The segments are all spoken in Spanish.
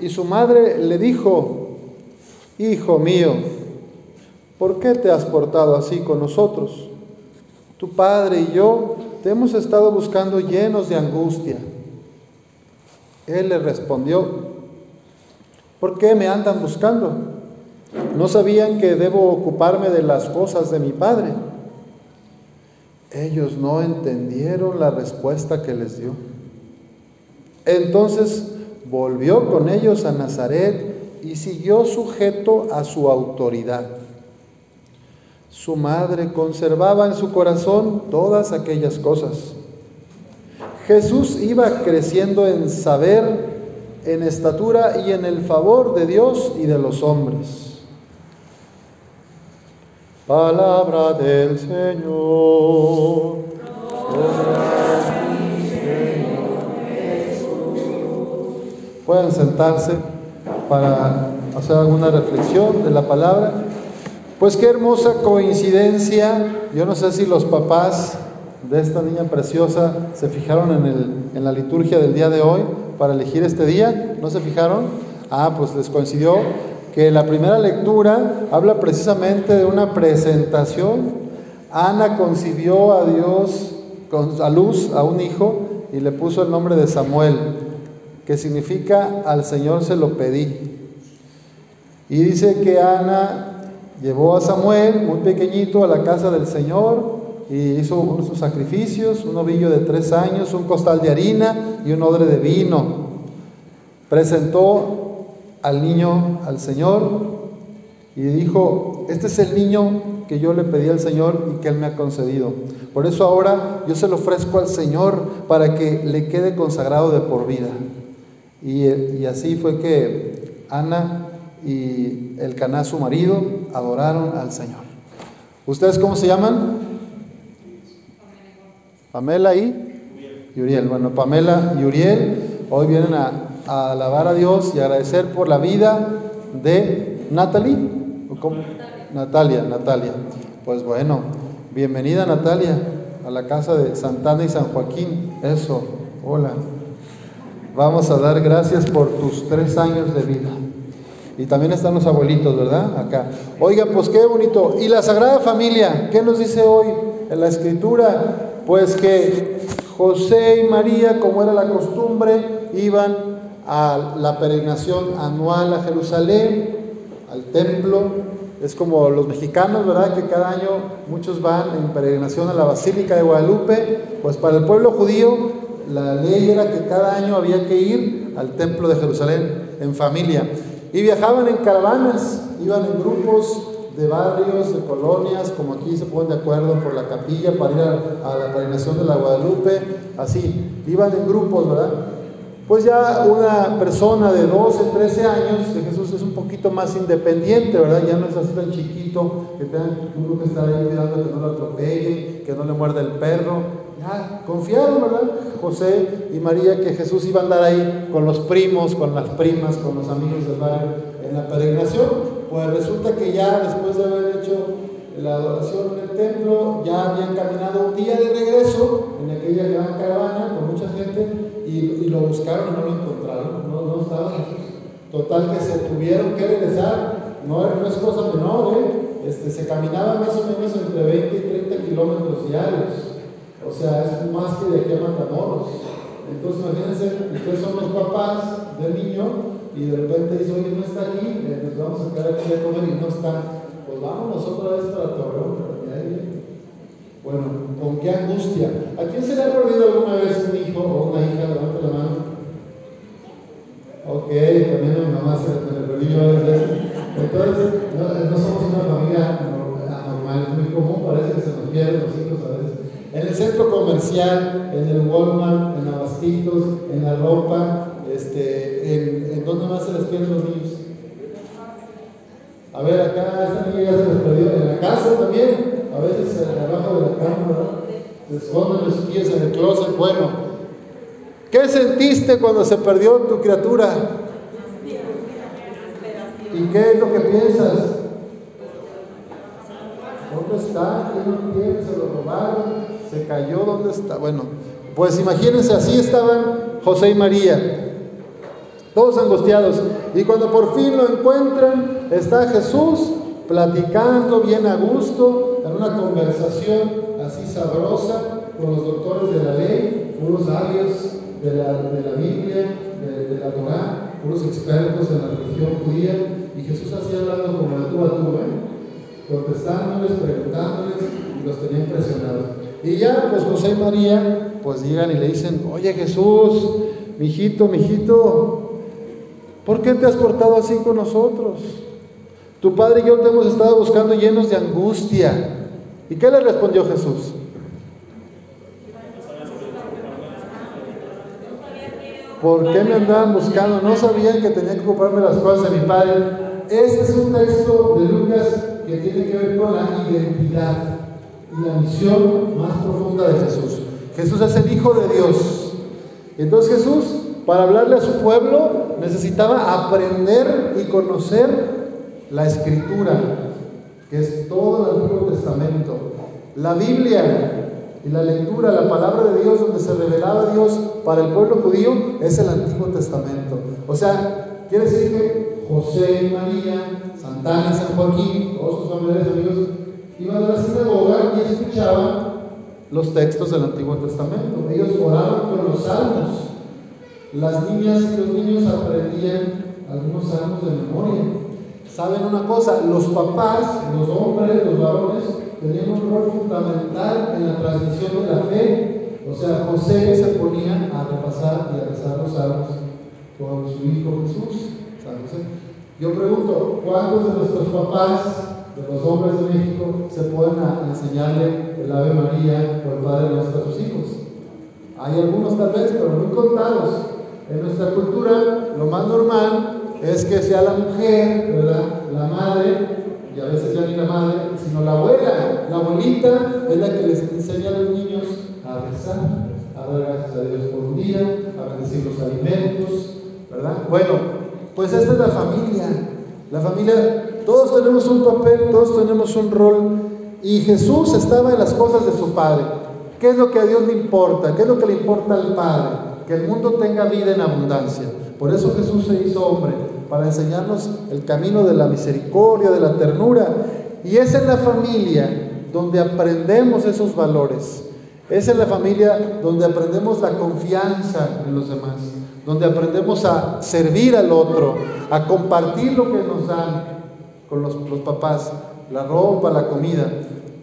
Y su madre le dijo, Hijo mío, ¿por qué te has portado así con nosotros? Tu padre y yo te hemos estado buscando llenos de angustia. Él le respondió, ¿por qué me andan buscando? ¿No sabían que debo ocuparme de las cosas de mi padre? Ellos no entendieron la respuesta que les dio. Entonces volvió con ellos a Nazaret y siguió sujeto a su autoridad. Su madre conservaba en su corazón todas aquellas cosas. Jesús iba creciendo en saber, en estatura y en el favor de Dios y de los hombres. Palabra del Señor. Pueden sentarse para hacer alguna reflexión de la palabra. Pues qué hermosa coincidencia. Yo no sé si los papás de esta niña preciosa se fijaron en, el, en la liturgia del día de hoy para elegir este día. ¿No se fijaron? Ah, pues les coincidió que la primera lectura habla precisamente de una presentación. Ana concibió a Dios a luz a un hijo y le puso el nombre de Samuel que significa al Señor se lo pedí. Y dice que Ana llevó a Samuel, muy pequeñito, a la casa del Señor y hizo sus sacrificios, un ovillo de tres años, un costal de harina y un odre de vino. Presentó al niño al Señor y dijo, este es el niño que yo le pedí al Señor y que Él me ha concedido. Por eso ahora yo se lo ofrezco al Señor para que le quede consagrado de por vida. Y, así fue que Ana y el Caná, su marido, adoraron al Señor. ¿Ustedes cómo se llaman? Pamela y Uriel. Bueno, Pamela y Uriel hoy vienen a, alabar a Dios y agradecer por la vida de Natalie. Natalia, Natalia. Pues bueno, bienvenida Natalia a la casa de Santana y San Joaquín. Eso, hola. Vamos a dar gracias por tus tres años de vida. Y también están los abuelitos, ¿verdad? Acá. Oigan, pues qué bonito. ¿Y la Sagrada Familia? ¿Qué nos dice hoy en la Escritura? Pues que José y María, como era la costumbre, iban a la peregrinación anual a Jerusalén, al templo. Es como los mexicanos, ¿verdad? Que cada año muchos van en peregrinación a la Basílica de Guadalupe. Pues para el pueblo judío la ley era que cada año había que ir al templo de Jerusalén en familia. Y viajaban en caravanas, iban en grupos de barrios, de colonias, como aquí se ponen de acuerdo por la capilla para ir a, la peregrinación de la Guadalupe, así, iban en grupos, ¿verdad? Pues ya una persona de 12, 13 años, de Jesús es un poquito más independiente, ¿verdad? Ya no es así tan chiquito, que tenga uno que estar ahí cuidando que no lo atropelle, que no le muerda el perro, confiaron, ¿verdad? José y María que Jesús iba a andar ahí con los primos, con las primas, con los amigos del barrio en la peregrinación. Pues resulta que ya después de haber hecho la adoración en el templo, ya habían caminado un día de regreso en aquella gran caravana con mucha gente y, lo buscaron y no lo encontraron, no, no estaba. Total que se tuvieron que regresar, no, no es cosa menor, ¿eh? este, se caminaba más o menos entre 20 y 30 kilómetros diarios. O sea, es más que de aquí a Matamoros. Entonces, imagínense, ustedes son los papás del niño y de repente dice, oye, no está aquí, eh, nos vamos a quedar aquí a comer y no está. Pues vámonos otra vez para Torreón, Bueno, con qué angustia. ¿A quién se le ha perdido alguna vez un hijo o una hija? Levante la mano. Ok, también a mi mamá se le perdió veces. Entonces, no, no, somos una familia anormal, es muy común, parece que se nos pierden los hijos a veces en el centro comercial, en el Walmart, en Abastitos, en la ropa, este, en, en dónde más se les pierden los niños. A ver, acá esta niña ya se les perdió, en la casa también, a veces abajo de la cama, se esconden los pies en el closet. Bueno, ¿qué sentiste cuando se perdió tu criatura? ¿Y qué es lo que piensas? ¿Dónde está? ¿Quién lo tiene? ¿Se lo robaron? Se cayó, ¿dónde está? Bueno, pues imagínense, así estaban José y María. todos angustiados. Y cuando por fin lo encuentran, está Jesús platicando bien a gusto, en una conversación así sabrosa con los doctores de la ley, unos sabios de la, de la Biblia, de, la Torah, unos expertos en la religión judía, y Jesús así hablando como de tú a tú, ¿eh? contestándoles, preguntándoles, y los tenía impresionados. Y ya, pues José y María, pues llegan y le dicen, oye Jesús, mijito, mijito, ¿por qué te has portado así con nosotros? Tu padre y yo te hemos estado buscando llenos de angustia. ¿Y qué le respondió Jesús? ¿Por qué me andaban buscando? No sabían que tenía que ocuparme las cosas de mi padre. Este es un texto de Lucas que tiene que ver con la identidad y la misión más profunda de Jesús. Jesús es el Hijo de Dios. Entonces Jesús, para hablarle a su pueblo, necesitaba aprender y conocer la escritura, que es todo el Antiguo Testamento. La Biblia y la lectura, la palabra de Dios donde se revelaba Dios para el pueblo judío es el Antiguo Testamento. O sea, quiere decir que José María, Santana y San Joaquín, todos sus familiares amigos, iban a la sinagoga y escuchaban los textos del Antiguo Testamento. Ellos oraban con los salmos. Las niñas y los niños aprendían algunos salmos de memoria. ¿Saben una cosa? Los papás, los hombres, los varones, tenían un rol fundamental en la transmisión de la fe. O sea, José se ponía a repasar y a rezar los salmos con su hijo Jesús. Yo pregunto, ¿cuántos de nuestros papás, de los hombres de México, se pueden enseñarle el Ave María o el Padre Nuestro a sus hijos? Hay algunos tal vez, pero muy contados. En nuestra cultura, lo más normal es que sea la mujer, ¿verdad? La madre, y a veces ya ni la madre, sino la abuela, la abuelita es la que les enseña a los niños a rezar, a dar gracias a Dios por un día, a bendecir los alimentos, ¿verdad? Bueno, pues esta es la familia. La familia, todos tenemos un papel, todos tenemos un rol, y Jesús estaba en las cosas de su Padre. ¿Qué es lo que a Dios le importa? ¿Qué es lo que le importa al Padre? Que el mundo tenga vida en abundancia. Por eso Jesús se hizo hombre, para enseñarnos el camino de la misericordia, de la ternura. Y es en la familia donde aprendemos esos valores. Es en la familia donde aprendemos la confianza en los demás, donde aprendemos a servir al otro, a compartir lo que nos dan los, papás, la ropa, la comida.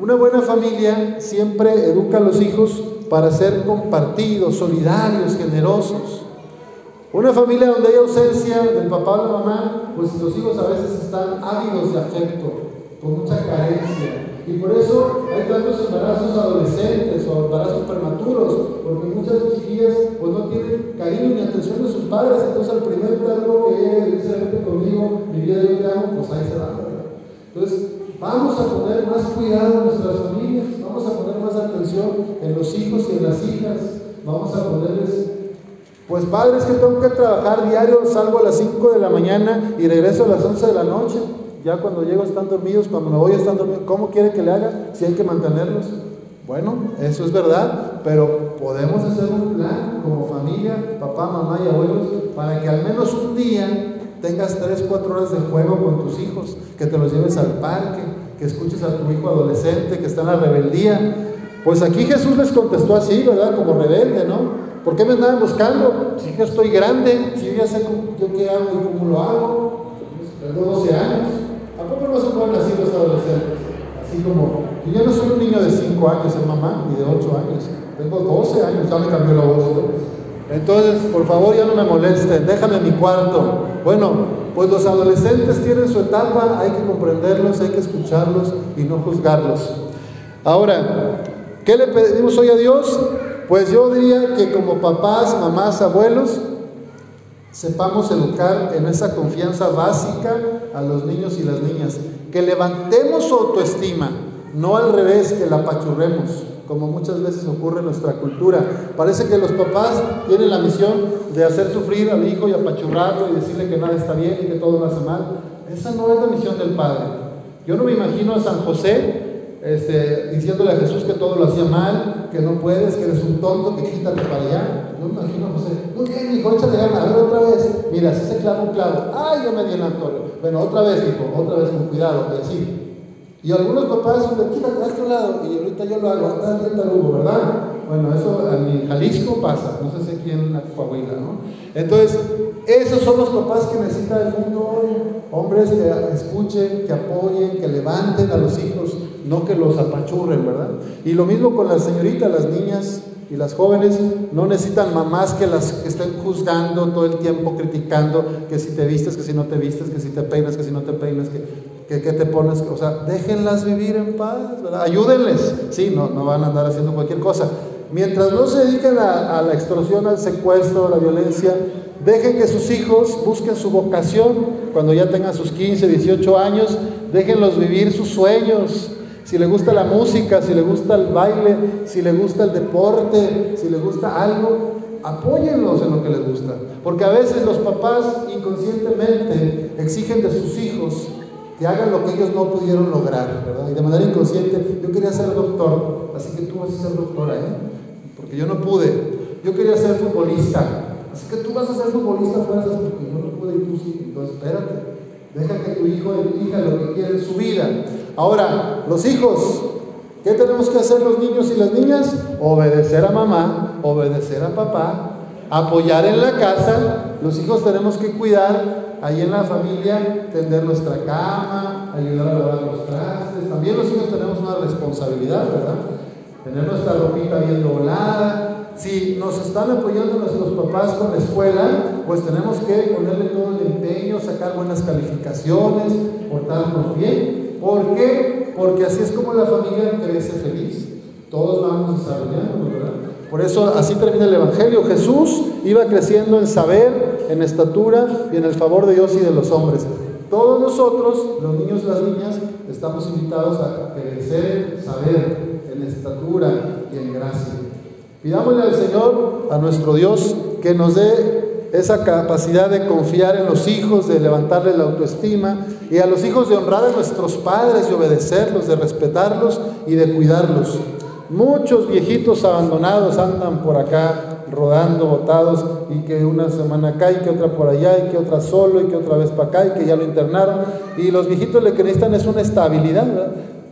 Una buena familia siempre educa a los hijos para ser compartidos, solidarios, generosos. Una familia donde hay ausencia del papá o la mamá, pues los hijos a veces están ávidos de afecto, con mucha carencia. Y por eso hay tantos embarazos adolescentes o embarazos prematuros, porque muchas chiquillas pues no tienen cariño ni atención de sus padres, entonces al primer tanto que ella conmigo, mi vida pues ahí se va. Entonces, vamos a poner más cuidado en nuestras familias, vamos a poner más atención en los hijos y en las hijas, vamos a ponerles pues padres que tengo que trabajar diario, salgo a las 5 de la mañana y regreso a las 11 de la noche. Ya cuando llego están dormidos, cuando me voy están dormidos. ¿Cómo quiere que le haga si hay que mantenerlos? Bueno, eso es verdad, pero podemos hacer un plan como familia, papá, mamá y abuelos, para que al menos un día tengas 3, 4 horas de juego con tus hijos, que te los lleves al parque, que escuches a tu hijo adolescente que está en la rebeldía. Pues aquí Jesús les contestó así, ¿verdad? Como rebelde, ¿no? ¿Por qué me andaban buscando? Si yo estoy grande, si yo ya sé yo qué hago y cómo lo hago. Tengo 12 años. ¿A poco no se pueden así los adolescentes? Así como, yo no soy un niño de 5 años, en mamá, ni de 8 años. Tengo 12 años, ya me cambió la voz. Entonces, por favor, ya no me molesten, déjame mi cuarto. Bueno, pues los adolescentes tienen su etapa, hay que comprenderlos, hay que escucharlos y no juzgarlos. Ahora, ¿qué le pedimos hoy a Dios? Pues yo diría que como papás, mamás, abuelos, sepamos educar en esa confianza básica a los niños y las niñas, que levantemos su autoestima, no al revés, que la apachurremos, como muchas veces ocurre en nuestra cultura. Parece que los papás tienen la misión de hacer sufrir al hijo y apachurrarlo y decirle que nada está bien y que todo lo hace mal. Esa no es la misión del Padre. Yo no me imagino a San José este, diciéndole a Jesús que todo lo hacía mal, que no puedes, que eres un tonto, que quítate para allá. Yo me imagino a José, no, ¿qué, hijo? Échale ganas, a ver otra vez. Mira, si se clava un clavo, ay, yo me di en la. Bueno, otra vez, hijo, otra vez con cuidado, y así. Y algunos papás son de quítate a este lado, y ahorita yo lo hago, anda bien tarugo, ¿verdad? Bueno, eso en Jalisco pasa, no sé si aquí en Coahuila, ¿no? Entonces, esos son los papás que necesita el mundo hoy. Hombres que escuchen, que apoyen, que levanten a los hijos, no que los apachurren, ¿verdad? Y lo mismo con las señoritas, las niñas y las jóvenes no necesitan mamás que las estén juzgando todo el tiempo, criticando que si te vistes, que si no te vistes, que si te peinas, que si no te peinas, que, que, te pones, o sea, déjenlas vivir en paz. Ayúdenles, sí, no, no van a andar haciendo cualquier cosa. Mientras no se dediquen a, a la extorsión, al secuestro, a la violencia, dejen que sus hijos busquen su vocación cuando ya tengan sus 15, 18 años, déjenlos vivir sus sueños, si le gusta la música, si le gusta el baile, si le gusta el deporte, si le gusta algo, apóyenlos en lo que les gusta. Porque a veces los papás inconscientemente exigen de sus hijos que hagan lo que ellos no pudieron lograr, ¿verdad? Y de manera inconsciente, yo quería ser doctor, así que tú vas a ser doctora, ¿eh? Porque yo no pude. Yo quería ser futbolista, así que tú vas a ser futbolista fuerzas porque yo no pude y tú sí. Entonces, espérate. Deja que tu hijo elija lo que quiere en su vida. Ahora, los hijos, ¿qué tenemos que hacer los niños y las niñas? Obedecer a mamá, obedecer a papá, apoyar en la casa. Los hijos tenemos que cuidar ahí en la familia, tender nuestra cama, ayudar a lavar los trastes. También los hijos tenemos una responsabilidad, ¿verdad? Tener nuestra ropita bien doblada, si nos están apoyando nuestros papás con la escuela, pues tenemos que ponerle todo el empeño, sacar buenas calificaciones, portarnos bien. ¿Por qué? Porque así es como la familia crece feliz. Todos vamos desarrollando, ¿verdad? Por eso así termina el Evangelio. Jesús iba creciendo en saber, en estatura y en el favor de Dios y de los hombres. Todos nosotros, los niños y las niñas, estamos invitados a crecer saber, en estatura y en gracia. Pidámosle al Señor, a nuestro Dios, que nos dé esa capacidad de confiar en los hijos, de levantarles la autoestima y a los hijos de honrar a nuestros padres, de obedecerlos, de respetarlos y de cuidarlos. Muchos viejitos abandonados andan por acá rodando, botados, y que una semana acá y que otra por allá y que otra solo y que otra vez para acá y que ya lo internaron. Y los viejitos lo que necesitan es una estabilidad.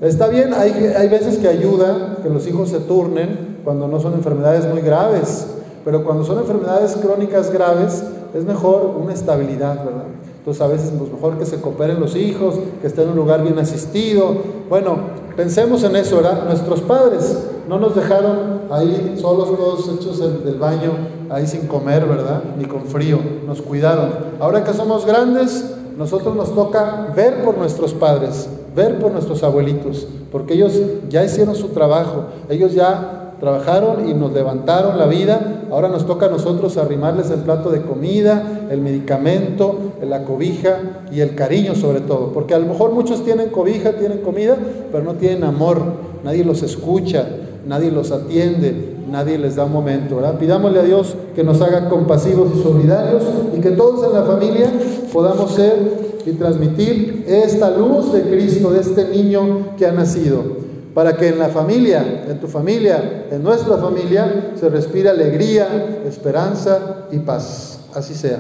Está bien, hay, hay veces que ayuda que los hijos se turnen, cuando no son enfermedades muy graves, pero cuando son enfermedades crónicas graves, es mejor una estabilidad, ¿verdad? Entonces a veces es pues, mejor que se cooperen los hijos, que estén en un lugar bien asistido. Bueno, pensemos en eso, ¿verdad? Nuestros padres no nos dejaron ahí solos todos hechos del baño, ahí sin comer, ¿verdad? Ni con frío, nos cuidaron. Ahora que somos grandes, nosotros nos toca ver por nuestros padres, ver por nuestros abuelitos, porque ellos ya hicieron su trabajo, ellos ya trabajaron y nos levantaron la vida, ahora nos toca a nosotros arrimarles el plato de comida, el medicamento, la cobija y el cariño sobre todo, porque a lo mejor muchos tienen cobija, tienen comida, pero no tienen amor, nadie los escucha, nadie los atiende, nadie les da un momento, ¿verdad? Pidámosle a Dios que nos haga compasivos y solidarios y que todos en la familia podamos ser y transmitir esta luz de Cristo, de este niño que ha nacido para que en la familia, en tu familia, en nuestra familia, se respire alegría, esperanza y paz. Así sea.